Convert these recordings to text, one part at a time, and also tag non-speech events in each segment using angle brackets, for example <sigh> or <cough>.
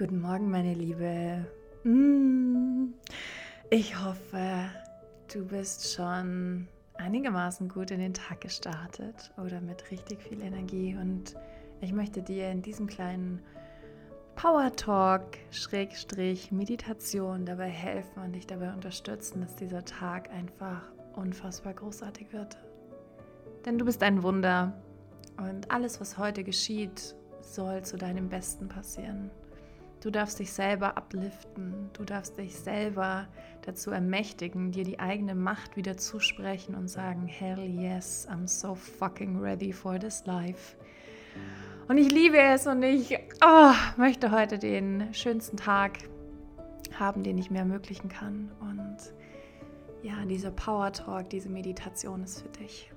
Guten Morgen, meine Liebe. Mm. Ich hoffe, du bist schon einigermaßen gut in den Tag gestartet oder mit richtig viel Energie. Und ich möchte dir in diesem kleinen Power Talk, Schrägstrich, Meditation dabei helfen und dich dabei unterstützen, dass dieser Tag einfach unfassbar großartig wird. Denn du bist ein Wunder und alles, was heute geschieht, soll zu deinem Besten passieren. Du darfst dich selber upliften, du darfst dich selber dazu ermächtigen, dir die eigene Macht wieder zusprechen und sagen, hell yes, I'm so fucking ready for this life. Und ich liebe es und ich oh, möchte heute den schönsten Tag haben, den ich mir ermöglichen kann. Und ja, dieser Power Talk, diese Meditation ist für dich.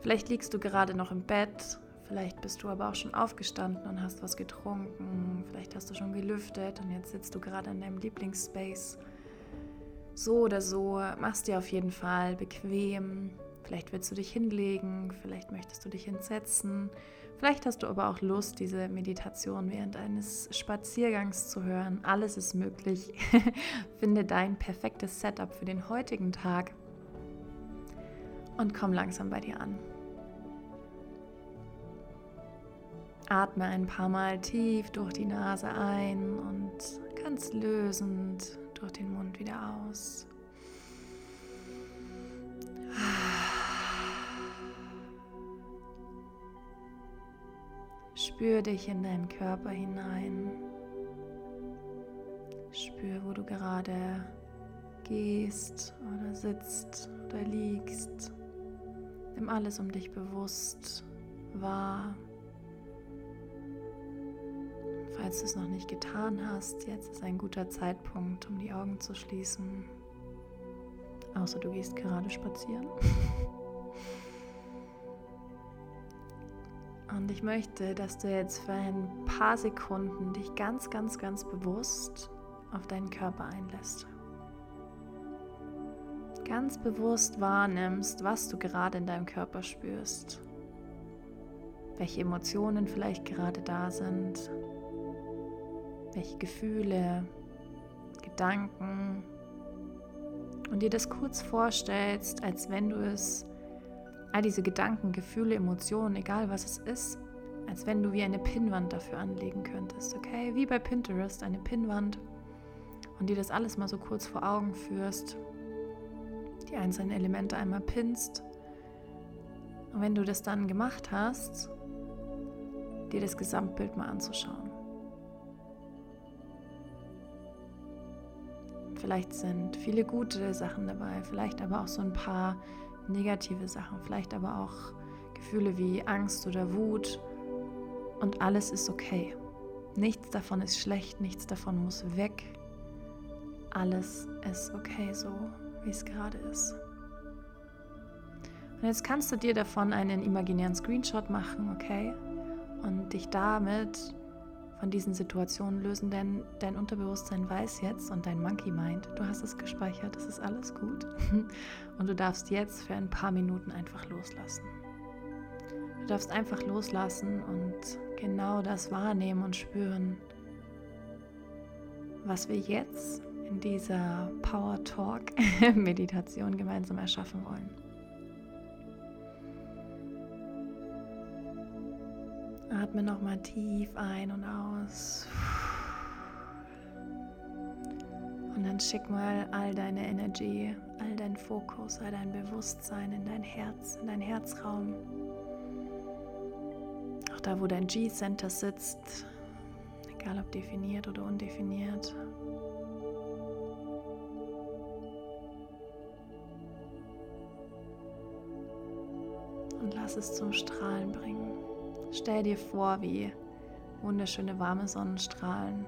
Vielleicht liegst du gerade noch im Bett Vielleicht bist du aber auch schon aufgestanden und hast was getrunken. Vielleicht hast du schon gelüftet und jetzt sitzt du gerade in deinem Lieblingsspace. So oder so, machst dir auf jeden Fall bequem. Vielleicht willst du dich hinlegen, vielleicht möchtest du dich hinsetzen. Vielleicht hast du aber auch Lust, diese Meditation während eines Spaziergangs zu hören. Alles ist möglich. <laughs> Finde dein perfektes Setup für den heutigen Tag und komm langsam bei dir an. Atme ein paar Mal tief durch die Nase ein und ganz lösend durch den Mund wieder aus. Spür dich in deinen Körper hinein. Spür, wo du gerade gehst oder sitzt oder liegst. Nimm alles um dich bewusst wahr. Falls du es noch nicht getan hast, jetzt ist ein guter Zeitpunkt, um die Augen zu schließen. Außer du gehst gerade spazieren. <laughs> Und ich möchte, dass du jetzt für ein paar Sekunden dich ganz, ganz, ganz bewusst auf deinen Körper einlässt. Ganz bewusst wahrnimmst, was du gerade in deinem Körper spürst. Welche Emotionen vielleicht gerade da sind welche Gefühle, Gedanken und dir das kurz vorstellst, als wenn du es, all diese Gedanken, Gefühle, Emotionen, egal was es ist, als wenn du wie eine Pinnwand dafür anlegen könntest, okay? Wie bei Pinterest, eine Pinnwand und dir das alles mal so kurz vor Augen führst, die einzelnen Elemente einmal pinnst und wenn du das dann gemacht hast, dir das Gesamtbild mal anzuschauen. Vielleicht sind viele gute Sachen dabei, vielleicht aber auch so ein paar negative Sachen, vielleicht aber auch Gefühle wie Angst oder Wut. Und alles ist okay. Nichts davon ist schlecht, nichts davon muss weg. Alles ist okay so, wie es gerade ist. Und jetzt kannst du dir davon einen imaginären Screenshot machen, okay? Und dich damit von diesen Situationen lösen, denn dein Unterbewusstsein weiß jetzt und dein Monkey Mind, du hast es gespeichert, es ist alles gut. <laughs> Und du darfst jetzt für ein paar Minuten einfach loslassen. Du darfst einfach loslassen und genau das wahrnehmen und spüren, was wir jetzt in dieser Power Talk <laughs> Meditation gemeinsam erschaffen wollen. Atme nochmal tief ein und aus. Und dann schick mal all deine Energie, all dein Fokus, all dein Bewusstsein in dein Herz, in dein Herzraum. Auch da, wo dein G-Center sitzt, egal ob definiert oder undefiniert. Und lass es zum Strahlen bringen. Stell dir vor, wie wunderschöne warme Sonnenstrahlen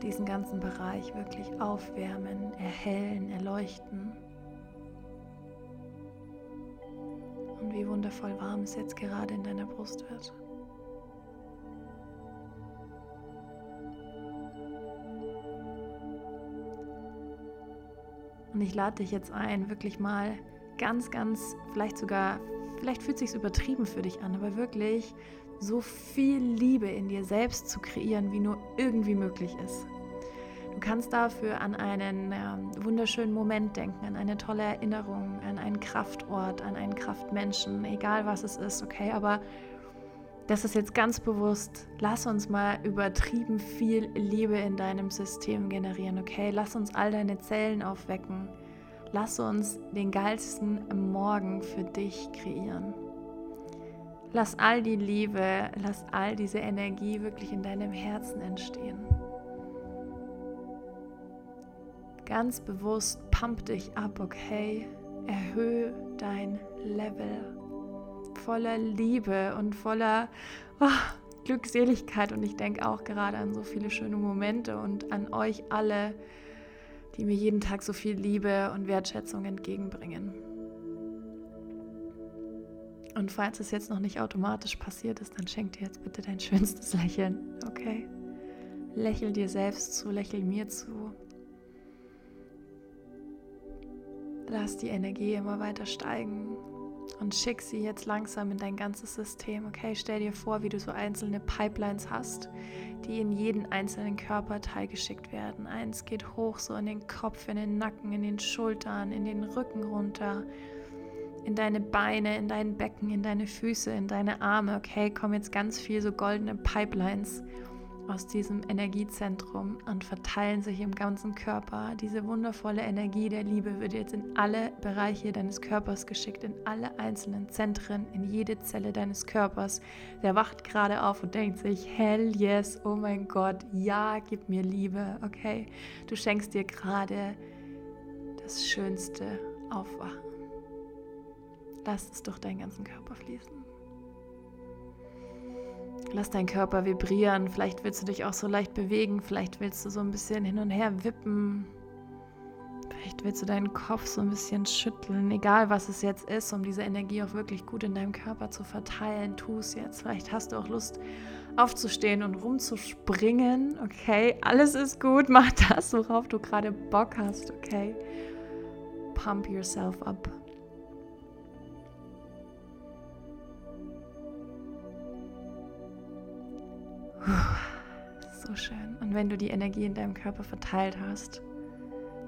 diesen ganzen Bereich wirklich aufwärmen, erhellen, erleuchten. Und wie wundervoll warm es jetzt gerade in deiner Brust wird. Und ich lade dich jetzt ein, wirklich mal ganz, ganz, vielleicht sogar vielleicht fühlt es sich übertrieben für dich an, aber wirklich so viel Liebe in dir selbst zu kreieren, wie nur irgendwie möglich ist. Du kannst dafür an einen äh, wunderschönen Moment denken, an eine tolle Erinnerung, an einen Kraftort, an einen Kraftmenschen, egal was es ist, okay? Aber das ist jetzt ganz bewusst, lass uns mal übertrieben viel Liebe in deinem System generieren, okay? Lass uns all deine Zellen aufwecken. Lass uns den geilsten Morgen für dich kreieren. Lass all die Liebe, lass all diese Energie wirklich in deinem Herzen entstehen. Ganz bewusst pump dich ab, okay? Erhöhe dein Level voller Liebe und voller oh, Glückseligkeit. Und ich denke auch gerade an so viele schöne Momente und an euch alle, die mir jeden Tag so viel Liebe und Wertschätzung entgegenbringen. Und falls es jetzt noch nicht automatisch passiert ist, dann schenk dir jetzt bitte dein schönstes Lächeln, okay? Lächel dir selbst zu, lächel mir zu. Lass die Energie immer weiter steigen und schick sie jetzt langsam in dein ganzes System. Okay, stell dir vor, wie du so einzelne Pipelines hast, die in jeden einzelnen Körperteil geschickt werden. Eins geht hoch so in den Kopf, in den Nacken, in den Schultern, in den Rücken runter in deine Beine, in dein Becken, in deine Füße, in deine Arme. Okay, kommen jetzt ganz viel so goldene Pipelines aus diesem Energiezentrum und verteilen sich im ganzen Körper. Diese wundervolle Energie der Liebe wird jetzt in alle Bereiche deines Körpers geschickt, in alle einzelnen Zentren, in jede Zelle deines Körpers. Der wacht gerade auf und denkt sich, hell yes, oh mein Gott, ja, gib mir Liebe, okay? Du schenkst dir gerade das schönste Aufwachen. Lass es durch deinen ganzen Körper fließen. Lass deinen Körper vibrieren. Vielleicht willst du dich auch so leicht bewegen. Vielleicht willst du so ein bisschen hin und her wippen. Vielleicht willst du deinen Kopf so ein bisschen schütteln. Egal was es jetzt ist, um diese Energie auch wirklich gut in deinem Körper zu verteilen. Tu es jetzt. Vielleicht hast du auch Lust aufzustehen und rumzuspringen. Okay, alles ist gut. <laughs> Mach das, worauf du gerade Bock hast. Okay. Pump yourself up. Schön. Und wenn du die Energie in deinem Körper verteilt hast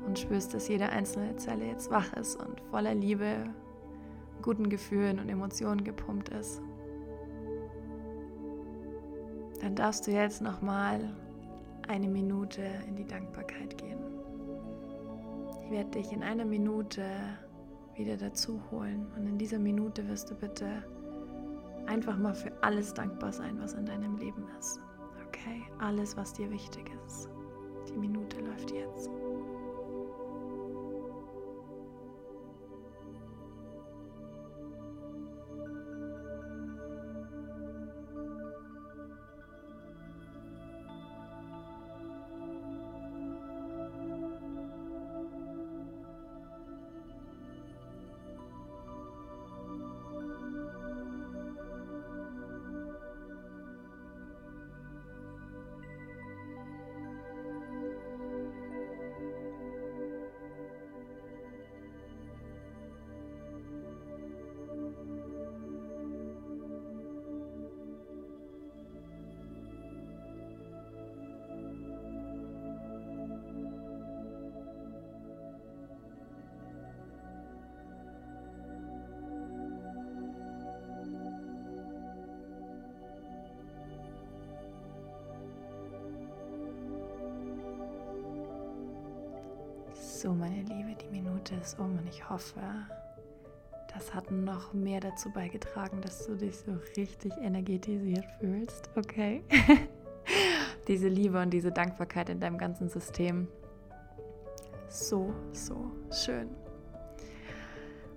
und spürst, dass jede einzelne Zelle jetzt wach ist und voller Liebe, guten Gefühlen und Emotionen gepumpt ist, dann darfst du jetzt nochmal eine Minute in die Dankbarkeit gehen. Ich werde dich in einer Minute wieder dazu holen und in dieser Minute wirst du bitte einfach mal für alles dankbar sein, was in deinem Leben ist. Alles, was dir wichtig ist. Die Minute läuft jetzt. So, meine Liebe, die Minute ist um und ich hoffe, das hat noch mehr dazu beigetragen, dass du dich so richtig energetisiert fühlst, okay? <laughs> diese Liebe und diese Dankbarkeit in deinem ganzen System. So, so schön.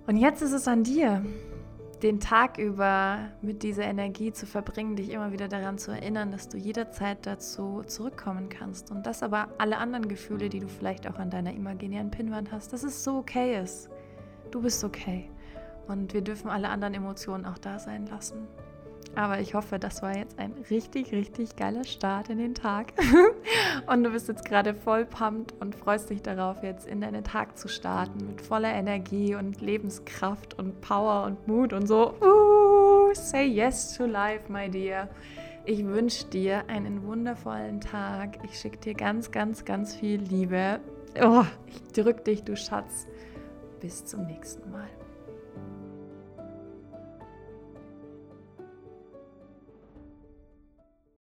Und jetzt ist es an dir den Tag über mit dieser Energie zu verbringen, dich immer wieder daran zu erinnern, dass du jederzeit dazu zurückkommen kannst. Und dass aber alle anderen Gefühle, die du vielleicht auch an deiner imaginären Pinnwand hast, dass es so okay ist. Du bist okay. Und wir dürfen alle anderen Emotionen auch da sein lassen. Aber ich hoffe, das war jetzt ein richtig, richtig geiler Start in den Tag. <laughs> und du bist jetzt gerade voll pumped und freust dich darauf, jetzt in deinen Tag zu starten mit voller Energie und Lebenskraft und Power und Mut und so. Uh, say yes to life, my dear. Ich wünsche dir einen wundervollen Tag. Ich schicke dir ganz, ganz, ganz viel Liebe. Oh, ich drück dich, du Schatz. Bis zum nächsten Mal.